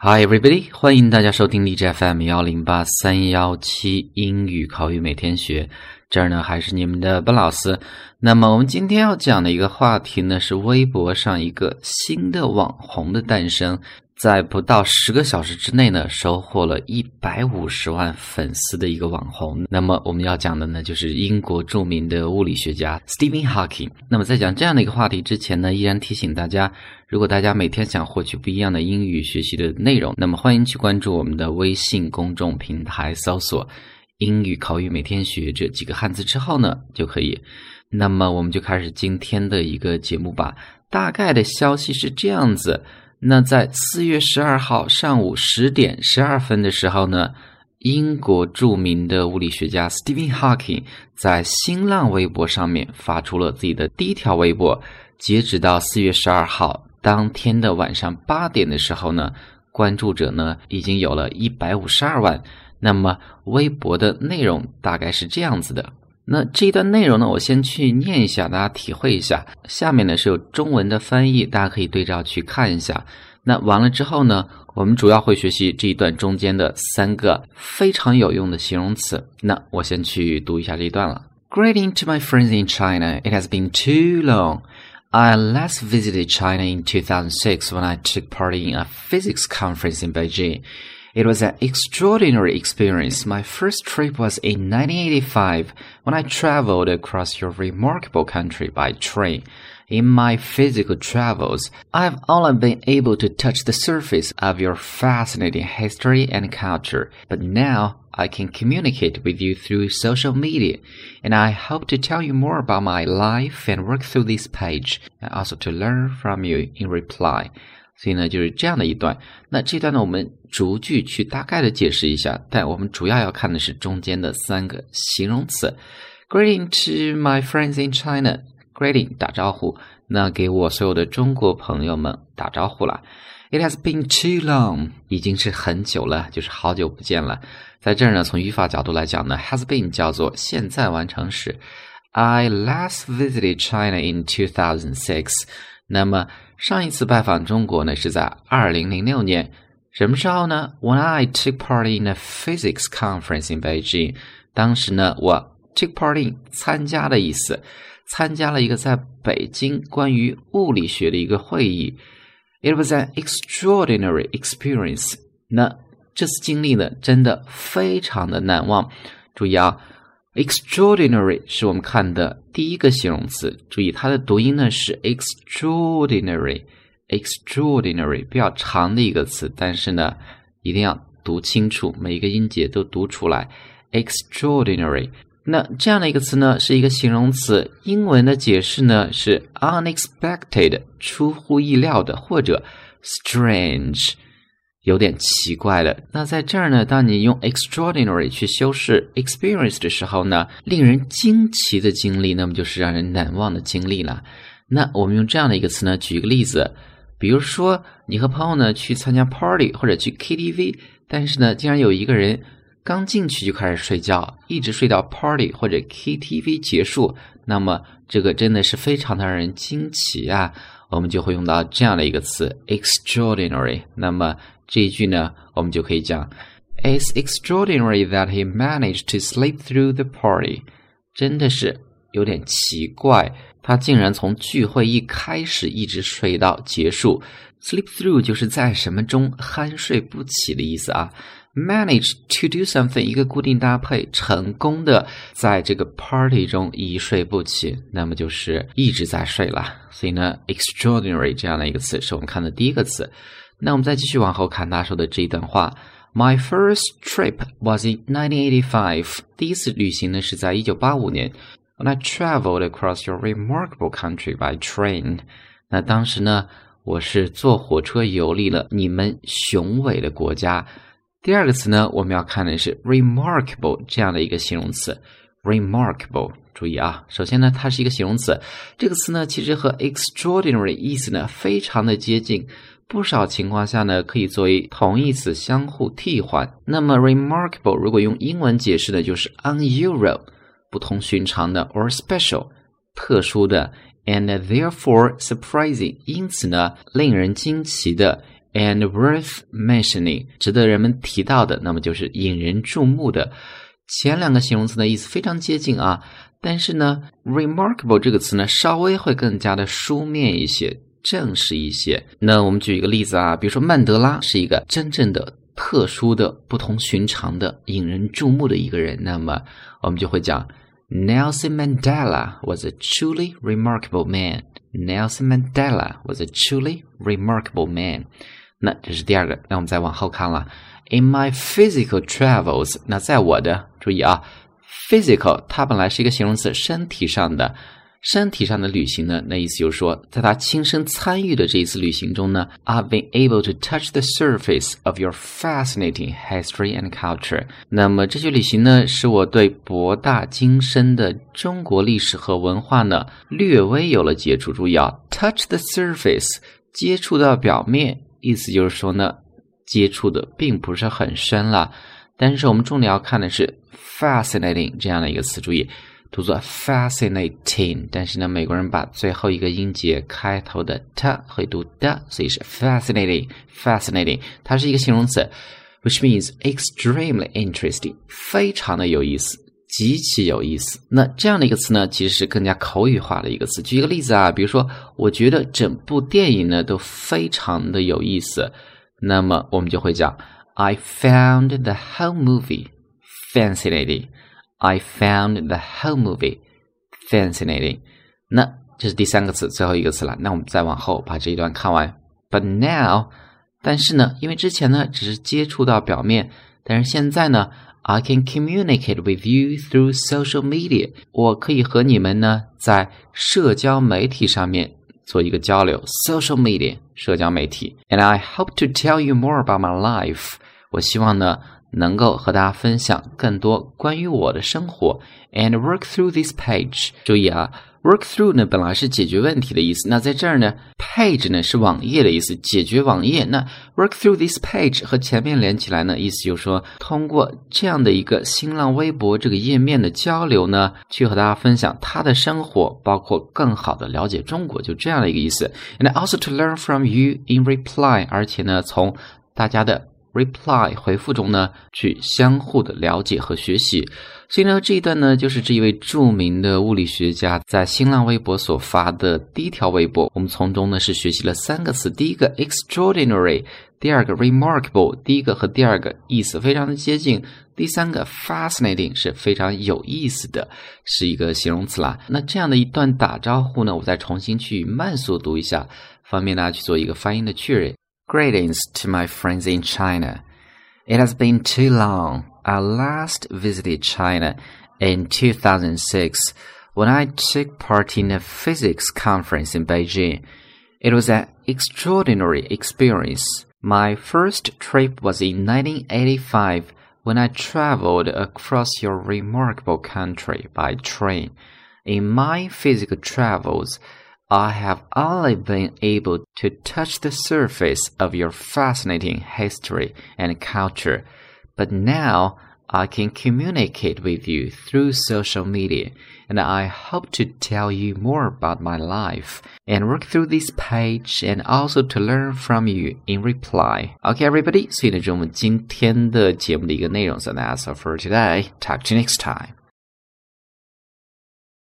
Hi everybody，欢迎大家收听荔枝 FM 幺零八三幺七英语口语每天学。这儿呢还是你们的笨老师。那么我们今天要讲的一个话题呢，是微博上一个新的网红的诞生。在不到十个小时之内呢，收获了一百五十万粉丝的一个网红。那么我们要讲的呢，就是英国著名的物理学家 Stephen Hawking。那么在讲这样的一个话题之前呢，依然提醒大家，如果大家每天想获取不一样的英语学习的内容，那么欢迎去关注我们的微信公众平台，搜索“英语口语每天学”这几个汉字之后呢，就可以。那么我们就开始今天的一个节目吧。大概的消息是这样子。那在四月十二号上午十点十二分的时候呢，英国著名的物理学家 Stephen Hawking 在新浪微博上面发出了自己的第一条微博。截止到四月十二号当天的晚上八点的时候呢，关注者呢已经有了一百五十二万。那么微博的内容大概是这样子的。那这一段内容呢，我先去念一下，大家体会一下。下面呢是有中文的翻译，大家可以对照去看一下。那完了之后呢，我们主要会学习这一段中间的三个非常有用的形容词。那我先去读一下这一段了。Greeting to my friends in China. It has been too long. I last visited China in 2006 when I took part in a physics conference in Beijing. It was an extraordinary experience. My first trip was in 1985 when I traveled across your remarkable country by train. In my physical travels, I've only been able to touch the surface of your fascinating history and culture, but now I can communicate with you through social media, and I hope to tell you more about my life and work through this page, and also to learn from you in reply. 所以呢，就是这样的一段。那这段呢，我们逐句去大概的解释一下。但我们主要要看的是中间的三个形容词。Greeting to my friends in China. Greeting 打招呼，那给我所有的中国朋友们打招呼了。It has been too long，已经是很久了，就是好久不见了。在这儿呢，从语法角度来讲呢，has been 叫做现在完成时。I last visited China in 2006。那么上一次拜访中国呢，是在二零零六年，什么时候呢？When I took part in a physics conference in Beijing，当时呢，我 took part in 参加的意思，参加了一个在北京关于物理学的一个会议。It was an extraordinary experience。那这次经历呢，真的非常的难忘。注意啊。Extraordinary 是我们看的第一个形容词，注意它的读音呢是 extraordinary，extraordinary 比较长的一个词，但是呢一定要读清楚，每一个音节都读出来。Extraordinary，那这样的一个词呢是一个形容词，英文的解释呢是 unexpected，出乎意料的，或者 strange。有点奇怪了。那在这儿呢，当你用 extraordinary 去修饰 experience 的时候呢，令人惊奇的经历，那么就是让人难忘的经历了。那我们用这样的一个词呢，举一个例子，比如说你和朋友呢去参加 party 或者去 KTV，但是呢，竟然有一个人刚进去就开始睡觉，一直睡到 party 或者 KTV 结束，那么这个真的是非常的让人惊奇啊。我们就会用到这样的一个词 extraordinary。那么这一句呢，我们就可以讲，It's extraordinary that he managed to sleep through the party。真的是有点奇怪，他竟然从聚会一开始一直睡到结束。Sleep through 就是在什么中酣睡不起的意思啊。Manage to do something 一个固定搭配，成功的在这个 party 中一睡不起，那么就是一直在睡了。所以呢，extraordinary 这样的一个词是我们看的第一个词。那我们再继续往后看他说的这一段话。My first trip was in 1985。第一次旅行呢是在一九八五年。When I traveled across your remarkable country by train。那当时呢，我是坐火车游历了你们雄伟的国家。第二个词呢，我们要看的是 remarkable 这样的一个形容词。remarkable，注意啊，首先呢，它是一个形容词。这个词呢，其实和 extraordinary 意思呢非常的接近。不少情况下呢，可以作为同义词相互替换。那么，remarkable 如果用英文解释的，就是 unusual，不同寻常的，or special，特殊的，and therefore surprising，因此呢，令人惊奇的 and worth mentioning，值得人们提到的，那么就是引人注目的。前两个形容词的意思非常接近啊，但是呢，remarkable 这个词呢，稍微会更加的书面一些，正式一些。那我们举一个例子啊，比如说曼德拉是一个真正的、特殊的、不同寻常的、引人注目的一个人，那么我们就会讲 Nelson Mandela was a truly remarkable man. Nelson Mandela was a truly remarkable man. 那这是第二个，那我们再往后看了。In my physical travels，那在我的注意啊，physical 它本来是一个形容词，身体上的，身体上的旅行呢，那意思就是说，在他亲身参与的这一次旅行中呢，I've been able to touch the surface of your fascinating history and culture。那么这些旅行呢，使我对博大精深的中国历史和文化呢，略微有了接触。注意啊，touch the surface，接触到表面，意思就是说呢。接触的并不是很深了，但是我们重点要看的是 fascinating 这样的一个词，注意读作 fascinating，但是呢，美国人把最后一个音节开头的 t 会读的，所以是 fascinating，fascinating，它是一个形容词，which means extremely interesting，非常的有意思，极其有意思。那这样的一个词呢，其实是更加口语化的一个词。举一个例子啊，比如说，我觉得整部电影呢都非常的有意思。那么我们就会讲 ，I found the whole movie fascinating. I found the whole movie fascinating. 那这是第三个词，最后一个词了。那我们再往后把这一段看完。But now，但是呢，因为之前呢只是接触到表面，但是现在呢，I can communicate with you through social media。我可以和你们呢在社交媒体上面 做一个交流，social media 社交媒体。And I hope to tell you more about my life。我希望呢 能够和大家分享更多关于我的生活。And work through this page。注意啊。Work through 呢，本来是解决问题的意思。那在这儿呢，page 呢是网页的意思，解决网页。那 work through this page 和前面连起来呢，意思就是说，通过这样的一个新浪微博这个页面的交流呢，去和大家分享他的生活，包括更好的了解中国，就这样的一个意思。And also to learn from you in reply，而且呢，从大家的 reply 回复中呢，去相互的了解和学习。所以呢，这一段呢，就是这一位著名的物理学家在新浪微博所发的第一条微博。我们从中呢是学习了三个词：第一个 extraordinary，第二个 remarkable，第一个和第二个意思非常的接近；第三个 fascinating 是非常有意思的，是一个形容词啦。那这样的一段打招呼呢，我再重新去慢速读一下，方便大家去做一个发音的确认。Greetings to my friends in China. It has been too long. I last visited China in 2006 when I took part in a physics conference in Beijing. It was an extraordinary experience. My first trip was in 1985 when I traveled across your remarkable country by train. In my physical travels, I have only been able to touch the surface of your fascinating history and culture. But now I can communicate with you through social media, and I hope to tell you more about my life and work through this page and also to learn from you in reply. Okay, everybody. So that's all for today. Talk to you next time.